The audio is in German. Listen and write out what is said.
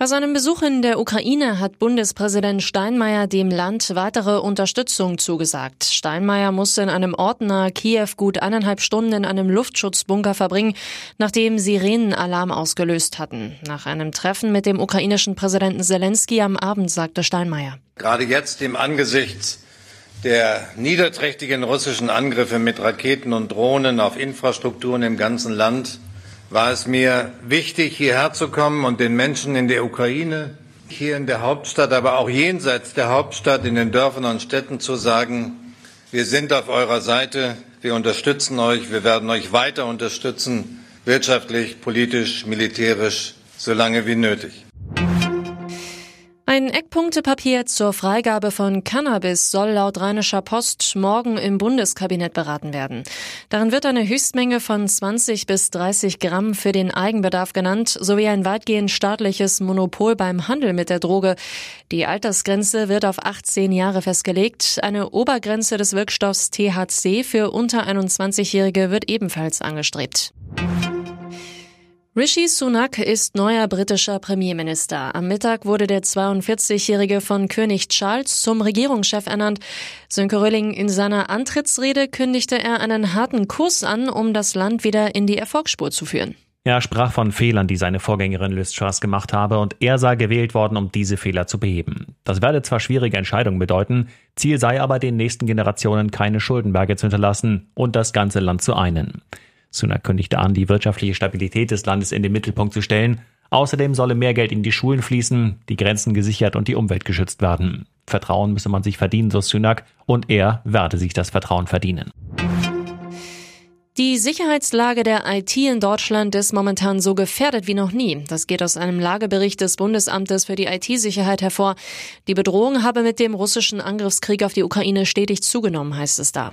Bei seinem Besuch in der Ukraine hat Bundespräsident Steinmeier dem Land weitere Unterstützung zugesagt. Steinmeier musste in einem Ort nahe Kiew gut eineinhalb Stunden in einem Luftschutzbunker verbringen, nachdem Sirenenalarm ausgelöst hatten. Nach einem Treffen mit dem ukrainischen Präsidenten Zelensky am Abend sagte Steinmeier. Gerade jetzt im Angesichts der niederträchtigen russischen Angriffe mit Raketen und Drohnen auf Infrastrukturen im ganzen Land war es mir wichtig, hierher zu kommen und den Menschen in der Ukraine, hier in der Hauptstadt, aber auch jenseits der Hauptstadt, in den Dörfern und Städten zu sagen, wir sind auf eurer Seite, wir unterstützen euch, wir werden euch weiter unterstützen, wirtschaftlich, politisch, militärisch, solange wie nötig. Ein Eckpunktepapier zur Freigabe von Cannabis soll laut Rheinischer Post morgen im Bundeskabinett beraten werden. Darin wird eine Höchstmenge von 20 bis 30 Gramm für den Eigenbedarf genannt, sowie ein weitgehend staatliches Monopol beim Handel mit der Droge. Die Altersgrenze wird auf 18 Jahre festgelegt. Eine Obergrenze des Wirkstoffs THC für unter 21-Jährige wird ebenfalls angestrebt. Rishi Sunak ist neuer britischer Premierminister. Am Mittag wurde der 42-Jährige von König Charles zum Regierungschef ernannt. Sönke Rölling in seiner Antrittsrede kündigte er einen harten Kurs an, um das Land wieder in die Erfolgsspur zu führen. Er sprach von Fehlern, die seine Vorgängerin Liz Truss gemacht habe und er sei gewählt worden, um diese Fehler zu beheben. Das werde zwar schwierige Entscheidungen bedeuten, Ziel sei aber den nächsten Generationen keine Schuldenberge zu hinterlassen und das ganze Land zu einen. Sunak kündigte an, die wirtschaftliche Stabilität des Landes in den Mittelpunkt zu stellen. Außerdem solle mehr Geld in die Schulen fließen, die Grenzen gesichert und die Umwelt geschützt werden. Vertrauen müsse man sich verdienen, so Sunak, und er werde sich das Vertrauen verdienen. Die Sicherheitslage der IT in Deutschland ist momentan so gefährdet wie noch nie. Das geht aus einem Lagebericht des Bundesamtes für die IT-Sicherheit hervor. Die Bedrohung habe mit dem russischen Angriffskrieg auf die Ukraine stetig zugenommen, heißt es da.